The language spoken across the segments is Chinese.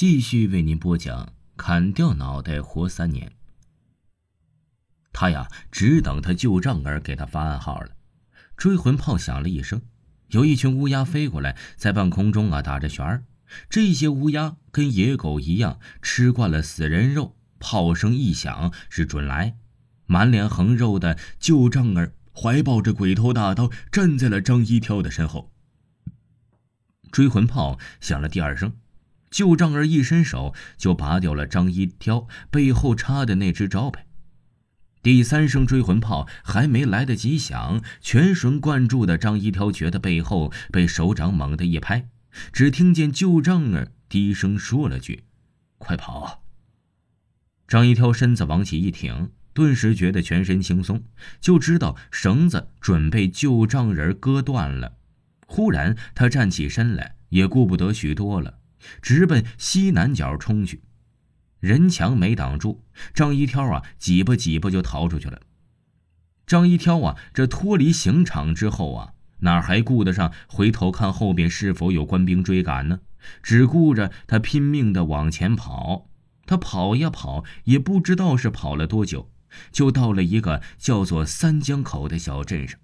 继续为您播讲：砍掉脑袋活三年。他呀，只等他旧账儿给他发暗号了。追魂炮响了一声，有一群乌鸦飞过来，在半空中啊打着旋儿。这些乌鸦跟野狗一样，吃惯了死人肉，炮声一响是准来。满脸横肉的旧账儿怀抱着鬼头大刀，站在了张一挑的身后。追魂炮响了第二声。旧账儿一伸手就拔掉了张一挑背后插的那只招牌。第三声追魂炮还没来得及响，全神贯注的张一挑觉得背后被手掌猛地一拍，只听见旧账儿低声说了句：“快跑！”张一挑身子往起一挺，顿时觉得全身轻松，就知道绳子准备旧账人割断了。忽然，他站起身来，也顾不得许多了。直奔西南角冲去，人墙没挡住，张一挑啊，挤吧挤吧就逃出去了。张一挑啊，这脱离刑场之后啊，哪还顾得上回头看后边是否有官兵追赶呢？只顾着他拼命的往前跑。他跑呀跑，也不知道是跑了多久，就到了一个叫做三江口的小镇上。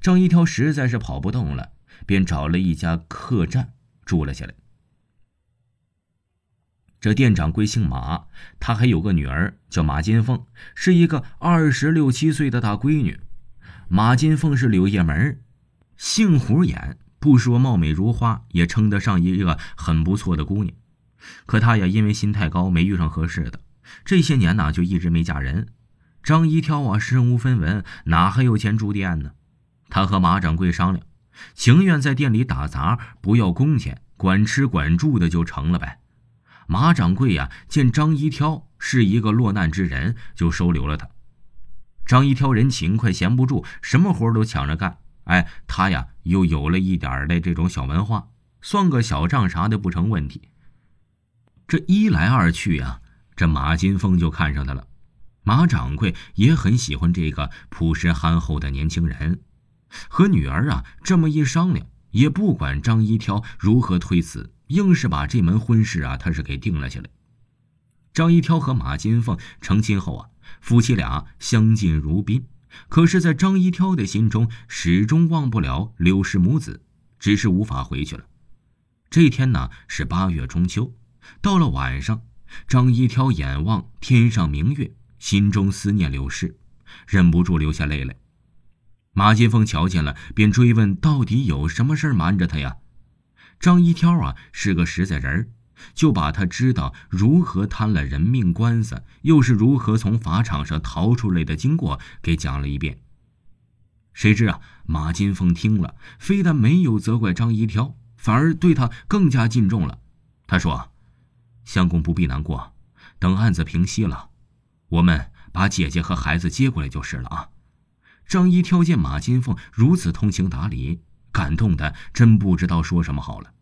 张一挑实在是跑不动了，便找了一家客栈住了下来。这店掌柜姓马，他还有个女儿叫马金凤，是一个二十六七岁的大闺女。马金凤是柳叶门，杏胡眼，不说貌美如花，也称得上一个很不错的姑娘。可她呀，因为心太高，没遇上合适的，这些年呢，就一直没嫁人。张一挑啊，身无分文，哪还有钱住店呢？他和马掌柜商量，情愿在店里打杂，不要工钱，管吃管住的就成了呗。马掌柜呀，见张一挑是一个落难之人，就收留了他。张一挑人勤快，闲不住，什么活都抢着干。哎，他呀又有了一点的这种小文化，算个小账啥的不成问题。这一来二去呀，这马金凤就看上他了。马掌柜也很喜欢这个朴实憨厚的年轻人，和女儿啊这么一商量，也不管张一挑如何推辞。硬是把这门婚事啊，他是给定了下来。张一挑和马金凤成亲后啊，夫妻俩相敬如宾。可是，在张一挑的心中，始终忘不了柳氏母子，只是无法回去了。这天呢，是八月中秋，到了晚上，张一挑眼望天上明月，心中思念柳氏，忍不住流下泪来。马金凤瞧见了，便追问：“到底有什么事瞒着他呀？”张一挑啊是个实在人就把他知道如何摊了人命官司，又是如何从法场上逃出来的经过给讲了一遍。谁知啊，马金凤听了，非但没有责怪张一挑，反而对他更加敬重了。他说：“相公不必难过，等案子平息了，我们把姐姐和孩子接过来就是了啊。”张一挑见马金凤如此通情达理。感动的真不知道说什么好了。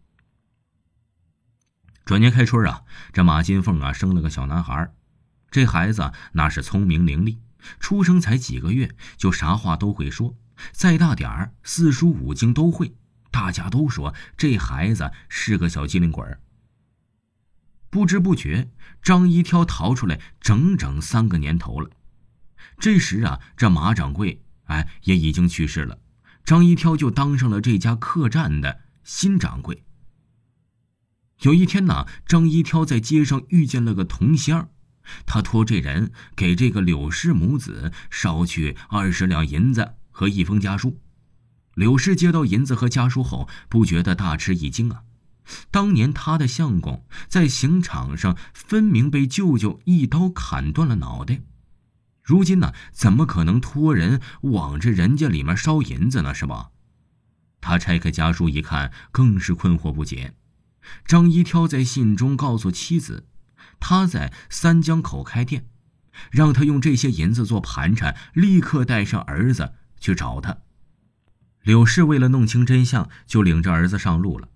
转年开春啊，这马金凤啊生了个小男孩，这孩子那是聪明伶俐，出生才几个月就啥话都会说，再大点儿四书五经都会。大家都说这孩子是个小机灵鬼。不知不觉，张一挑逃出来整整三个年头了。这时啊，这马掌柜哎也已经去世了。张一挑就当上了这家客栈的新掌柜。有一天呢，张一挑在街上遇见了个同乡，他托这人给这个柳氏母子捎去二十两银子和一封家书。柳氏接到银子和家书后，不觉得大吃一惊啊！当年他的相公在刑场上分明被舅舅一刀砍断了脑袋。如今呢，怎么可能托人往这人家里面烧银子呢？是吧？他拆开家书一看，更是困惑不解。张一挑在信中告诉妻子，他在三江口开店，让他用这些银子做盘缠，立刻带上儿子去找他。柳氏为了弄清真相，就领着儿子上路了。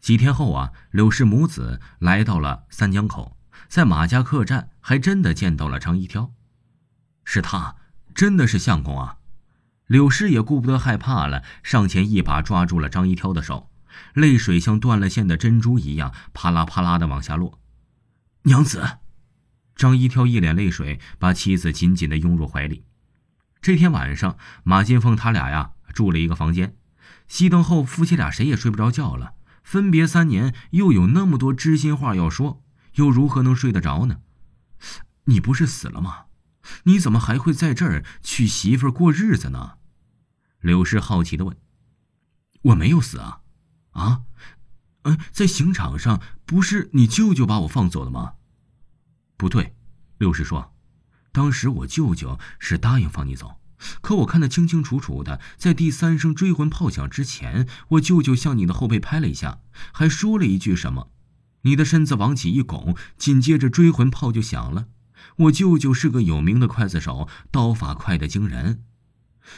几天后啊，柳氏母子来到了三江口，在马家客栈还真的见到了张一挑。是他，真的是相公啊！柳氏也顾不得害怕了，上前一把抓住了张一挑的手，泪水像断了线的珍珠一样啪啦啪啦的往下落。娘子，张一挑一脸泪水，把妻子紧紧的拥入怀里。这天晚上，马金凤他俩呀住了一个房间，熄灯后，夫妻俩谁也睡不着觉了。分别三年，又有那么多知心话要说，又如何能睡得着呢？你不是死了吗？你怎么还会在这儿娶媳妇过日子呢？柳氏好奇的问。我没有死啊，啊，嗯，在刑场上不是你舅舅把我放走的吗？不对，柳氏说，当时我舅舅是答应放你走，可我看得清清楚楚的，在第三声追魂炮响之前，我舅舅向你的后背拍了一下，还说了一句什么，你的身子往起一拱，紧接着追魂炮就响了。我舅舅是个有名的刽子手，刀法快得惊人。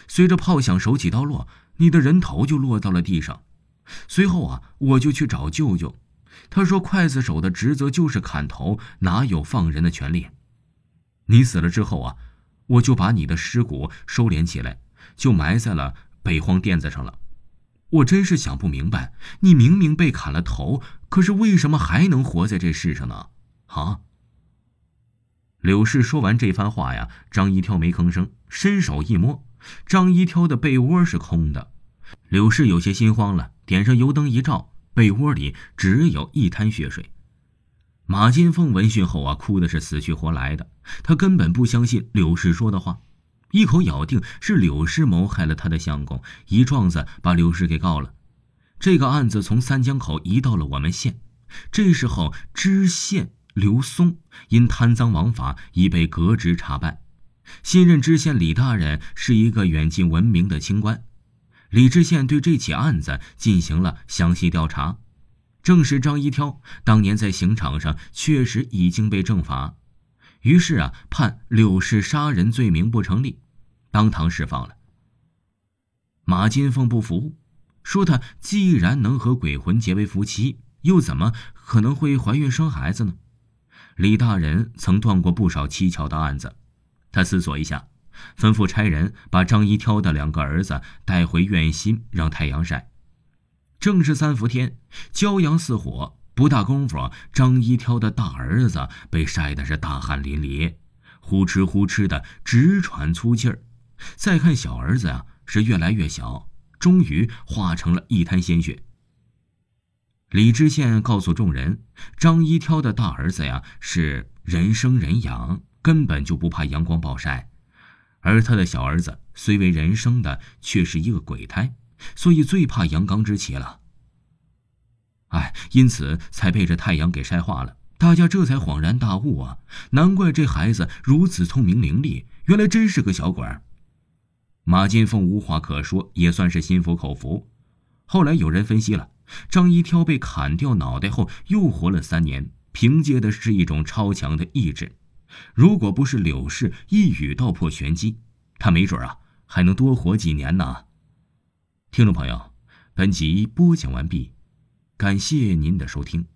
随着炮响，手起刀落，你的人头就落到了地上。随后啊，我就去找舅舅，他说刽子手的职责就是砍头，哪有放人的权利？你死了之后啊，我就把你的尸骨收敛起来，就埋在了北荒垫子上了。我真是想不明白，你明明被砍了头，可是为什么还能活在这世上呢？啊？柳氏说完这番话呀，张一挑没吭声，伸手一摸，张一挑的被窝是空的。柳氏有些心慌了，点上油灯一照，被窝里只有一滩血水。马金凤闻讯后啊，哭的是死去活来的，她根本不相信柳氏说的话，一口咬定是柳氏谋害了他的相公，一状子把柳氏给告了。这个案子从三江口移到了我们县，这时候知县。刘松因贪赃枉法已被革职查办，新任知县李大人是一个远近闻名的清官。李知县对这起案子进行了详细调查，证实张一挑当年在刑场上确实已经被正法，于是啊判柳氏杀人罪名不成立，当堂释放了。马金凤不服，说他既然能和鬼魂结为夫妻，又怎么可能会怀孕生孩子呢？李大人曾断过不少蹊跷的案子，他思索一下，吩咐差人把张一挑的两个儿子带回院心，让太阳晒。正是三伏天，骄阳似火，不大功夫，张一挑的大儿子被晒得是大汗淋漓，呼哧呼哧的直喘粗气儿。再看小儿子啊，是越来越小，终于化成了一滩鲜血。李知县告诉众人：“张一挑的大儿子呀，是人生人养，根本就不怕阳光暴晒；而他的小儿子虽为人生的，却是一个鬼胎，所以最怕阳刚之气了。哎，因此才被这太阳给晒化了。大家这才恍然大悟啊！难怪这孩子如此聪明伶俐，原来真是个小鬼儿。”马金凤无话可说，也算是心服口服。后来有人分析了。张一挑被砍掉脑袋后又活了三年，凭借的是一种超强的意志。如果不是柳氏一语道破玄机，他没准啊还能多活几年呢。听众朋友，本集播讲完毕，感谢您的收听。